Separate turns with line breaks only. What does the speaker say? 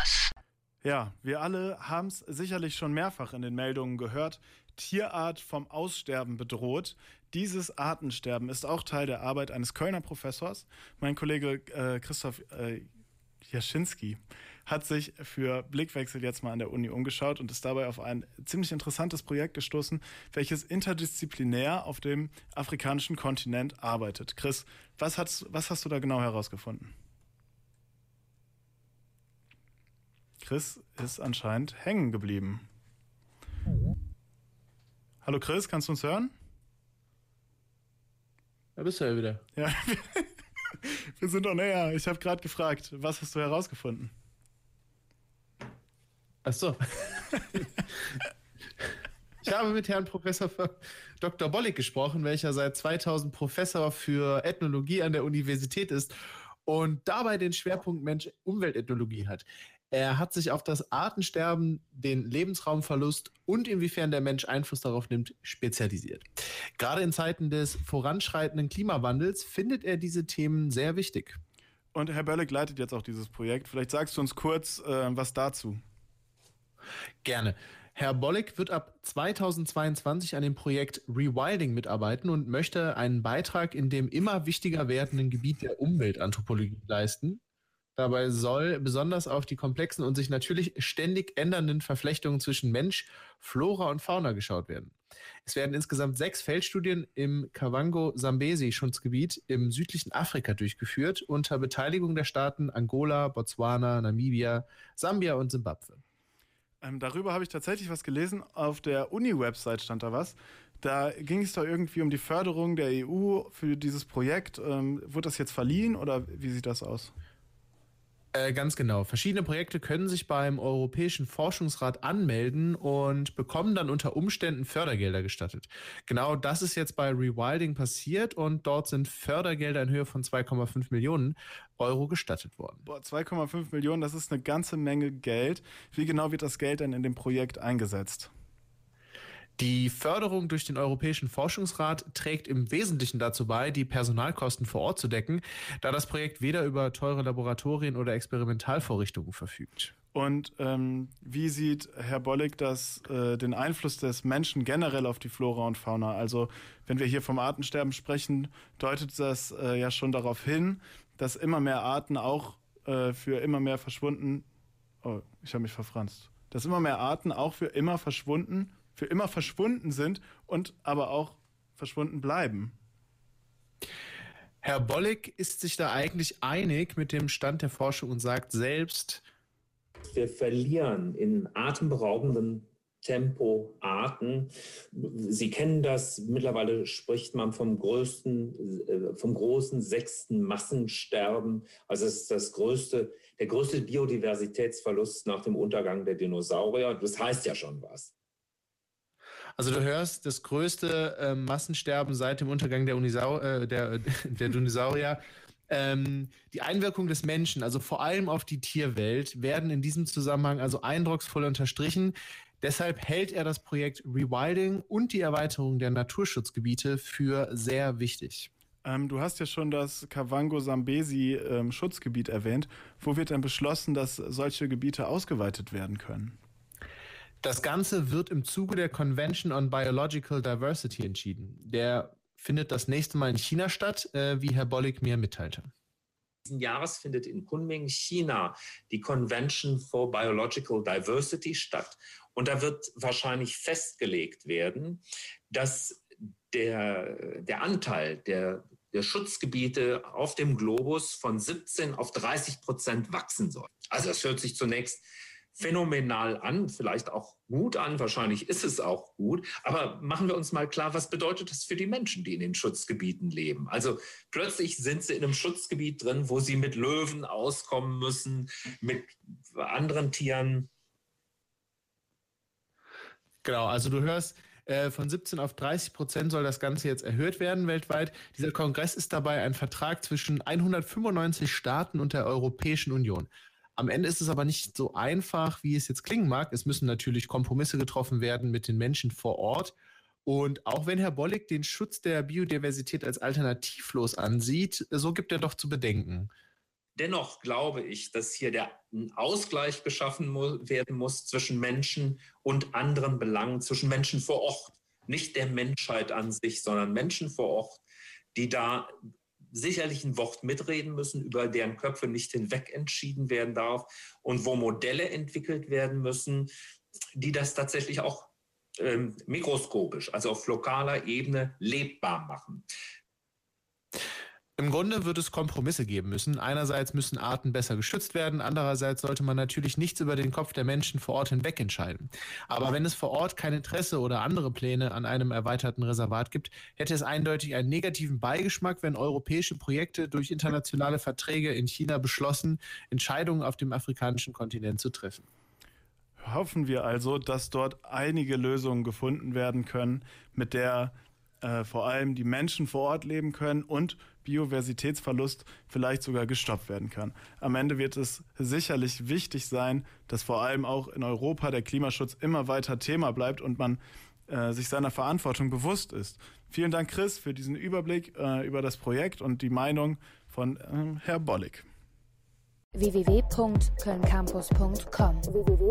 Professors.
Ja, wir alle haben es sicherlich schon mehrfach in den Meldungen gehört. Tierart vom Aussterben bedroht. Dieses Artensterben ist auch Teil der Arbeit eines Kölner Professors. Mein Kollege äh, Christoph äh, Jaschinski hat sich für Blickwechsel jetzt mal an der Uni umgeschaut und ist dabei auf ein ziemlich interessantes Projekt gestoßen, welches interdisziplinär auf dem afrikanischen Kontinent arbeitet. Chris, was, hast, was hast du da genau herausgefunden? Chris ist anscheinend hängen geblieben. Hallo Chris, kannst du uns hören?
Da bist du ja wieder.
Ja, wir sind doch näher. Ich habe gerade gefragt, was hast du herausgefunden?
Ach so. Ich habe mit Herrn Professor Dr. Bollig gesprochen, welcher seit 2000 Professor für Ethnologie an der Universität ist und dabei den Schwerpunkt Mensch-Umweltethnologie hat. Er hat sich auf das Artensterben, den Lebensraumverlust und inwiefern der Mensch Einfluss darauf nimmt, spezialisiert. Gerade in Zeiten des voranschreitenden Klimawandels findet er diese Themen sehr wichtig.
Und Herr Böllig leitet jetzt auch dieses Projekt. Vielleicht sagst du uns kurz äh, was dazu.
Gerne. Herr Bollig wird ab 2022 an dem Projekt Rewilding mitarbeiten und möchte einen Beitrag in dem immer wichtiger werdenden Gebiet der Umweltanthropologie leisten. Dabei soll besonders auf die komplexen und sich natürlich ständig ändernden Verflechtungen zwischen Mensch, Flora und Fauna geschaut werden. Es werden insgesamt sechs Feldstudien im Kavango-Sambesi-Schutzgebiet im südlichen Afrika durchgeführt, unter Beteiligung der Staaten Angola, Botswana, Namibia, Sambia und Simbabwe.
Ähm, darüber habe ich tatsächlich was gelesen. Auf der Uni-Website stand da was. Da ging es doch irgendwie um die Förderung der EU für dieses Projekt. Ähm, wurde das jetzt verliehen oder wie sieht das aus?
Äh, ganz genau. Verschiedene Projekte können sich beim Europäischen Forschungsrat anmelden und bekommen dann unter Umständen Fördergelder gestattet. Genau das ist jetzt bei Rewilding passiert und dort sind Fördergelder in Höhe von 2,5 Millionen Euro gestattet worden.
Boah, 2,5 Millionen, das ist eine ganze Menge Geld. Wie genau wird das Geld denn in dem Projekt eingesetzt?
Die Förderung durch den Europäischen Forschungsrat trägt im Wesentlichen dazu bei, die Personalkosten vor Ort zu decken, da das Projekt weder über teure Laboratorien oder Experimentalvorrichtungen verfügt.
Und ähm, wie sieht Herr Bollig das, äh, den Einfluss des Menschen generell auf die Flora und Fauna? Also wenn wir hier vom Artensterben sprechen, deutet das äh, ja schon darauf hin, dass immer mehr Arten auch äh, für immer mehr verschwunden, oh, ich habe mich verfranst, dass immer mehr Arten auch für immer verschwunden für immer verschwunden sind und aber auch verschwunden bleiben.
Herr Bollig ist sich da eigentlich einig mit dem Stand der Forschung und sagt selbst,
wir verlieren in atemberaubendem Tempo Arten. Sie kennen das, mittlerweile spricht man vom größten, äh, vom großen sechsten Massensterben. Also es ist das größte, der größte Biodiversitätsverlust nach dem Untergang der Dinosaurier. Das heißt ja schon was.
Also du hörst das größte äh, Massensterben seit dem Untergang der, Unisau äh, der, der Dinosaurier. Ähm, die Einwirkung des Menschen, also vor allem auf die Tierwelt, werden in diesem Zusammenhang also eindrucksvoll unterstrichen. Deshalb hält er das Projekt Rewilding und die Erweiterung der Naturschutzgebiete für sehr wichtig.
Ähm, du hast ja schon das Kavango-Sambesi-Schutzgebiet ähm, erwähnt. Wo wird denn beschlossen, dass solche Gebiete ausgeweitet werden können?
Das Ganze wird im Zuge der Convention on Biological Diversity entschieden. Der findet das nächste Mal in China statt, äh, wie Herr Bollig mir mitteilte.
Diesen Jahres findet in Kunming, China, die Convention for Biological Diversity statt. Und da wird wahrscheinlich festgelegt werden, dass der, der Anteil der, der Schutzgebiete auf dem Globus von 17 auf 30 Prozent wachsen soll. Also das hört sich zunächst phänomenal an, vielleicht auch gut an, wahrscheinlich ist es auch gut, aber machen wir uns mal klar, was bedeutet das für die Menschen, die in den Schutzgebieten leben? Also plötzlich sind sie in einem Schutzgebiet drin, wo sie mit Löwen auskommen müssen, mit anderen Tieren.
Genau, also du hörst, äh, von 17 auf 30 Prozent soll das Ganze jetzt erhöht werden weltweit. Dieser Kongress ist dabei ein Vertrag zwischen 195 Staaten und der Europäischen Union. Am Ende ist es aber nicht so einfach, wie es jetzt klingen mag. Es müssen natürlich Kompromisse getroffen werden mit den Menschen vor Ort. Und auch wenn Herr Bollig den Schutz der Biodiversität als alternativlos ansieht, so gibt er doch zu bedenken.
Dennoch glaube ich, dass hier der ein Ausgleich geschaffen werden muss zwischen Menschen und anderen Belangen, zwischen Menschen vor Ort. Nicht der Menschheit an sich, sondern Menschen vor Ort, die da sicherlich ein Wort mitreden müssen, über deren Köpfe nicht hinweg entschieden werden darf und wo Modelle entwickelt werden müssen, die das tatsächlich auch ähm, mikroskopisch, also auf lokaler Ebene lebbar machen.
Im Grunde wird es Kompromisse geben müssen. Einerseits müssen Arten besser geschützt werden, andererseits sollte man natürlich nichts über den Kopf der Menschen vor Ort hinweg entscheiden. Aber wenn es vor Ort kein Interesse oder andere Pläne an einem erweiterten Reservat gibt, hätte es eindeutig einen negativen Beigeschmack, wenn europäische Projekte durch internationale Verträge in China beschlossen, Entscheidungen auf dem afrikanischen Kontinent zu treffen.
Hoffen wir also, dass dort einige Lösungen gefunden werden können, mit der äh, vor allem die Menschen vor Ort leben können und Biodiversitätsverlust vielleicht sogar gestoppt werden kann. Am Ende wird es sicherlich wichtig sein, dass vor allem auch in Europa der Klimaschutz immer weiter Thema bleibt und man äh, sich seiner Verantwortung bewusst ist. Vielen Dank, Chris, für diesen Überblick äh, über das Projekt und die Meinung von äh, Herr Bollig
www.kölncampus.com www